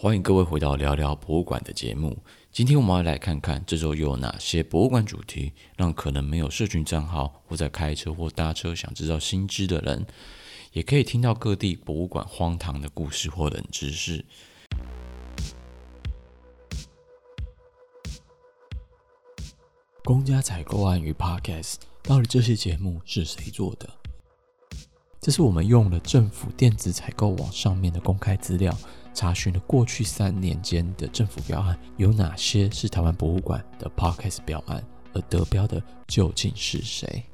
欢迎各位回到聊聊博物馆的节目。今天我们要来看看这周又有哪些博物馆主题，让可能没有社群账号或在开车或搭车想知道新知的人，也可以听到各地博物馆荒唐的故事或冷知识。公家采购案与 Podcast，到底这些节目是谁做的？这是我们用了政府电子采购网上面的公开资料。查询了过去三年间的政府标案，有哪些是台湾博物馆的 Podcast 标案，而得标的究竟是谁？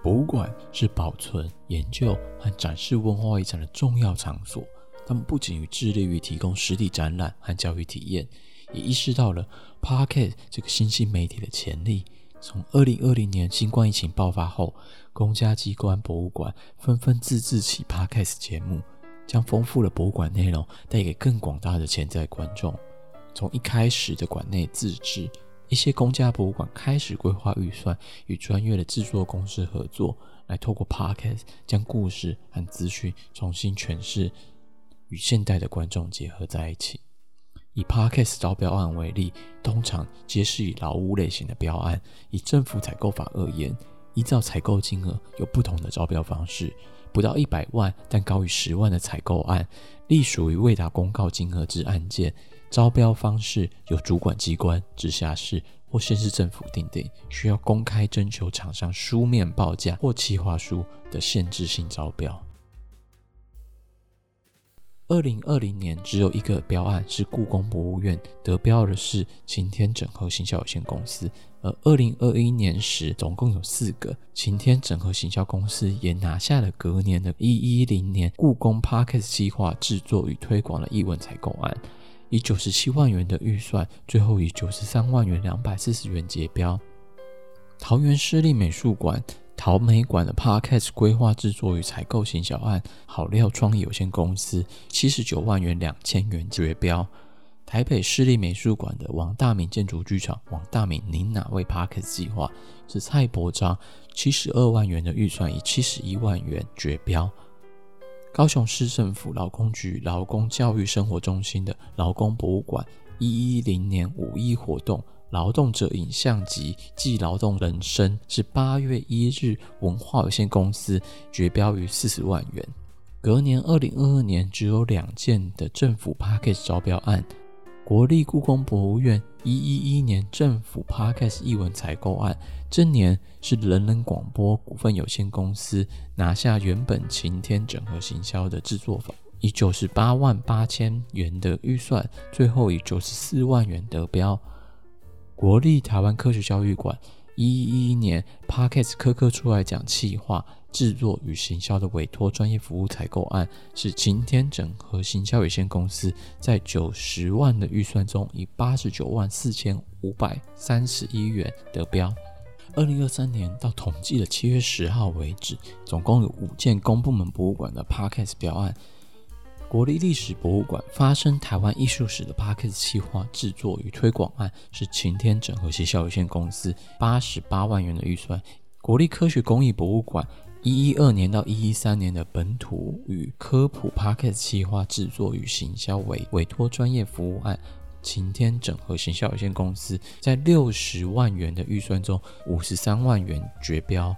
博物馆是保存、研究和展示文化遗产的重要场所，他们不仅致力于提供实体展览和教育体验。也意识到了 Podcast 这个新兴媒体的潜力。从二零二零年新冠疫情爆发后，公家机关博物馆纷纷自制起 Podcast 节目，将丰富的博物馆内容带给更广大的潜在观众。从一开始的馆内自制，一些公家博物馆开始规划预算，与专业的制作公司合作，来透过 Podcast 将故事和资讯重新诠释，与现代的观众结合在一起。以 Parkes 招标案为例，通常皆是以劳务类型的标案。以政府采购法而言，依照采购金额有不同的招标方式，不到一百万但高于十万的采购案，隶属于未达公告金额之案件，招标方式由主管机关、直辖市或县市政府订定，需要公开征求厂商书面报价或企划书的限制性招标。二零二零年只有一个标案是故宫博物院得标的是晴天整合行销有限公司，而二零二一年时总共有四个晴天整合行销公司也拿下了隔年的一一零年故宫 Parkes 计划制作与推广的艺文采购案，以九十七万元的预算，最后以九十三万元两百四十元结标。桃园市立美术馆。桃美馆的 Podcast 规划制作与采购型小案，好料创意有限公司七十九万元两千元绝标。台北市立美术馆的王大明建筑剧场，王大明您哪位 Parkas 计划是蔡伯章七十二万元的预算，以七十一万元绝标。高雄市政府劳工局劳工教育生活中心的劳工博物馆一一零年五一活动。劳动者影像集暨劳动人生是八月一日文化有限公司绝标于四十万元。隔年二零二二年只有两件的政府 package 招标案，国立故宫博物院一一一年政府 Podcast 艺文采购案，这年是人人广播股份有限公司拿下原本晴天整合行销的制作坊，以九十八万八千元的预算，最后以九十四万元得标。国立台湾科学教育馆一一一年 Parkes 科科出来讲企划制作与行销的委托专业服务采购案，是晴天整合行销有限公司在九十万的预算中，以八十九万四千五百三十一元得标。二零二三年到统计的七月十号为止，总共有五件公部门博物馆的 Parkes 标案。国立历史博物馆发生台湾艺术史的 Podcast 企划制作与推广案，是晴天整合行销有限公司八十八万元的预算。国立科学工艺博物馆一一二年到一一三年的本土与科普 Podcast 企划制作与行销委委托专业服务案，晴天整合行销有限公司在六十万元的预算中，五十三万元绝标。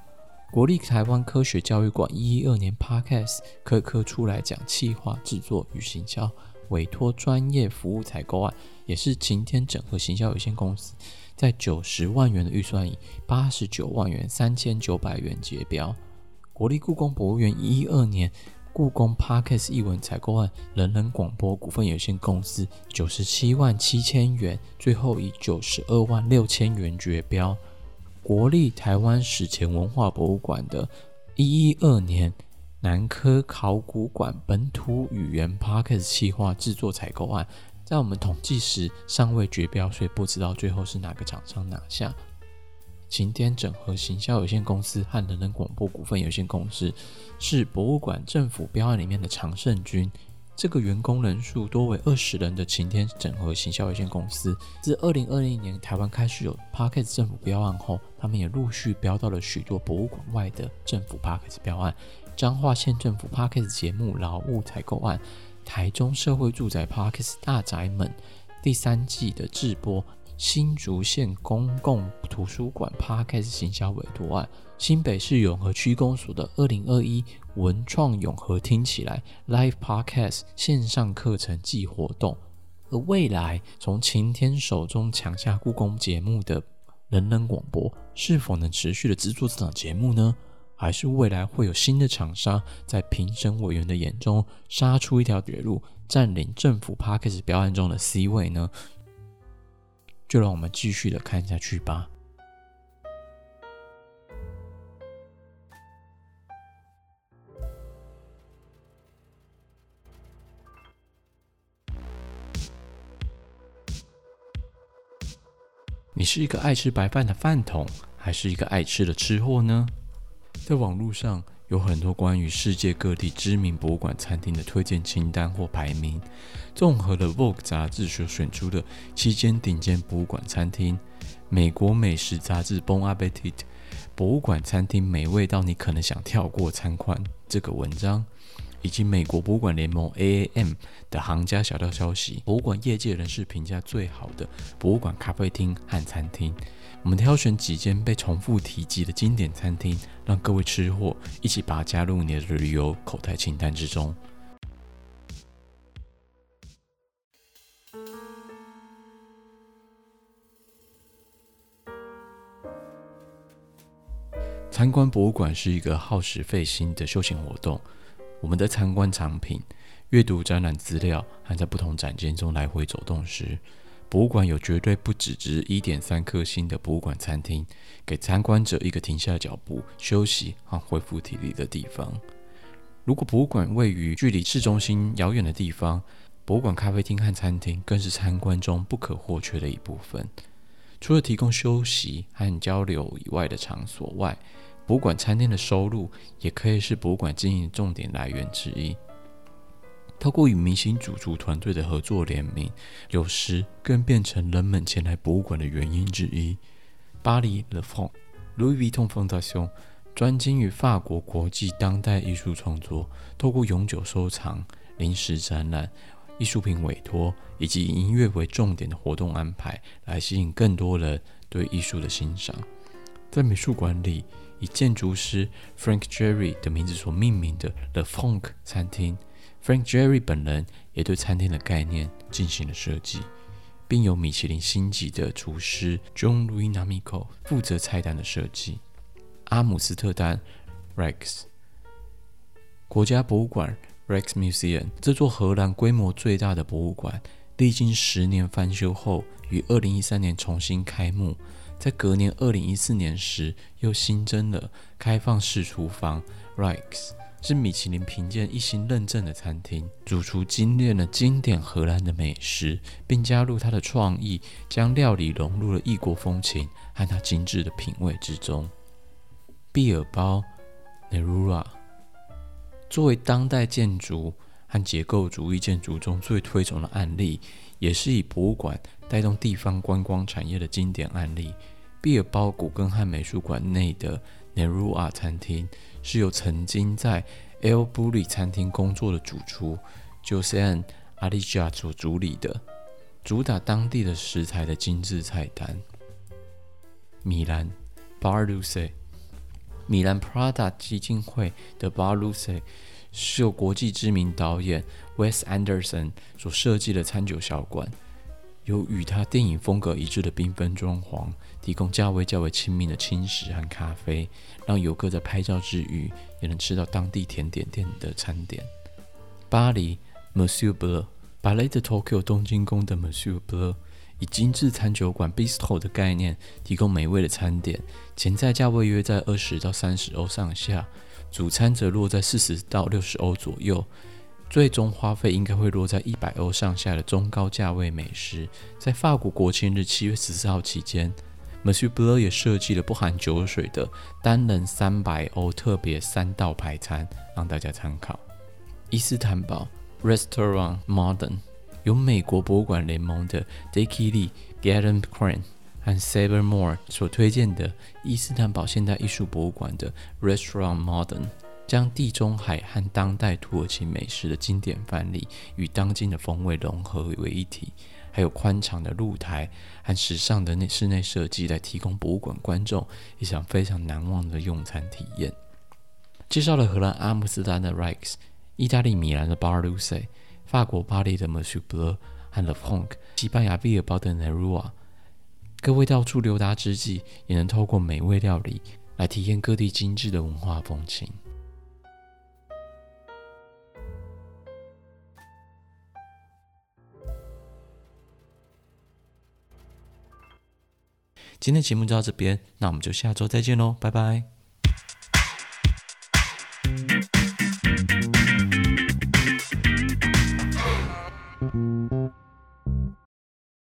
国立台湾科学教育馆一一二年 Podcast 科科出来讲企划制作与行销委托专业服务采购案，也是晴天整合行销有限公司在九十万元的预算以八十九万元三千九百元结标。国立故宫博物院一一二年故宫 Podcast 艺文采购案，人人广播股份有限公司九十七万七千元，最后以九十二万六千元绝标。国立台湾史前文化博物馆的一一二年南科考古馆本土语言 Podcast 企划制作采购案，在我们统计时尚未绝标，所以不知道最后是哪个厂商拿下。晴天整合行销有限公司和人人广播股份有限公司是博物馆政府标案里面的常胜军。这个员工人数多为二十人的晴天整合行销有限公司，自二零二零年台湾开始有 Podcast 政府标案后，他们也陆续标到了许多博物馆外的政府 Podcast 标案。彰化县政府 Podcast 节目劳务采购案，台中社会住宅 Podcast 大宅门第三季的制播，新竹县公共图书馆 p a r k a s 行销委托案，新北市永和区公所的二零二一文创永和听起来 Live Podcast 线上课程暨活动，而未来从晴天手中抢下故宫节目的人人广播，是否能持续的制作这档节目呢？还是未来会有新的厂商在评审委员的眼中杀出一条绝路，占领政府 Podcast 标案中的 C 位呢？就让我们继续的看下去吧。你是一个爱吃白饭的饭桶，还是一个爱吃的吃货呢？在网络上有很多关于世界各地知名博物馆餐厅的推荐清单或排名，综合了《Vogue》杂志所选出的七间顶尖博物馆餐厅，美国美食杂志《Bon Appetit》博物馆餐厅美味到你可能想跳过参观这个文章，以及美国博物馆联盟 AAM 的行家小道消息，博物馆业界人士评价最好的博物馆咖啡厅和餐厅。我们挑选几间被重复提及的经典餐厅，让各位吃货一起把它加入你的旅游口袋清单之中。参观博物馆是一个耗时费心的休闲活动。我们在参观藏品、阅读展览资料，和在不同展间中来回走动时，博物馆有绝对不只值一点三颗星的博物馆餐厅，给参观者一个停下脚步、休息和恢复体力的地方。如果博物馆位于距离市中心遥远的地方，博物馆咖啡厅和餐厅更是参观中不可或缺的一部分。除了提供休息和交流以外的场所外，博物馆餐厅的收入也可以是博物馆经营的重点来源之一。透过与明星主厨团队的合作联名，有时更变成人们前来博物馆的原因之一。巴黎 Le Fond Louis Vuitton Fondation 专精于法国国际当代艺术创作，透过永久收藏、临时展览、艺术品委托以及以音乐为重点的活动安排，来吸引更多人对艺术的欣赏。在美术馆里，以建筑师 Frank Gehry 的名字所命名的 The Funk 餐厅。Frank Gehry 本人也对餐厅的概念进行了设计，并由米其林星级的厨师 John Louis Namico 负责菜单的设计。阿姆斯特丹 Rijks 国家博物馆 Rijksmuseum 这座荷兰规模最大的博物馆，历经十年翻修后，于二零一三年重新开幕。在隔年二零一四年时，又新增了开放式厨房 Rijks。是米其林评鉴一星认证的餐厅，主厨精炼了经典荷兰的美食，并加入他的创意，将料理融入了异国风情和他精致的品味之中。毕尔包 Nerura 作为当代建筑和结构主义建筑中最推崇的案例，也是以博物馆带动地方观光产业的经典案例。毕尔包古根汉美术馆内的 Nerua 餐厅。是由曾经在 El Bulli 餐厅工作的主厨 Josean Alija 所主理的，主打当地的食材的精致菜单。米兰 Bar Luce，米兰 Prada 基金会的 Bar Luce 是由国际知名导演 Wes Anderson 所设计的餐酒小馆。有与他电影风格一致的缤纷装潢，提供价位较为亲民的轻食和咖啡，让游客在拍照之余也能吃到当地甜点店的餐点。巴黎 Monsieur b l e u 把 Late Tokyo 东京宫的 Monsieur Bleu 以精致餐酒馆 Bistro 的概念，提供美味的餐点，前菜价位约在二十到三十欧上下，主餐则落在四十到六十欧左右。最终花费应该会落在一百欧上下的中高价位美食。在法国国庆日七月十四号期间，Monsieur Bleu 也设计了不含酒水的单人三百欧特别三道排餐，让大家参考。伊斯坦堡 Restaurant Modern，由美国博物馆联盟的 Dickie Lee、Galen Crain 和 Sabre Moore 所推荐的伊斯坦堡现代艺术博物馆的 Restaurant Modern，将地中海和当代土耳其美食的经典范例与当今的风味融合为一体，还有宽敞的露台和时尚的内室内设计，来提供博物馆观众一场非常难忘的用餐体验。介绍了荷兰阿姆斯特丹的 Rijks。意大利米兰的 Bar Luce，法国巴黎的 Monsieur Bleu 和 Le Pronk，西班牙毕尔包的 Nerua，各位到处溜达之际，也能透过美味料理来体验各地精致的文化风情。今天节目就到这边，那我们就下周再见喽，拜拜。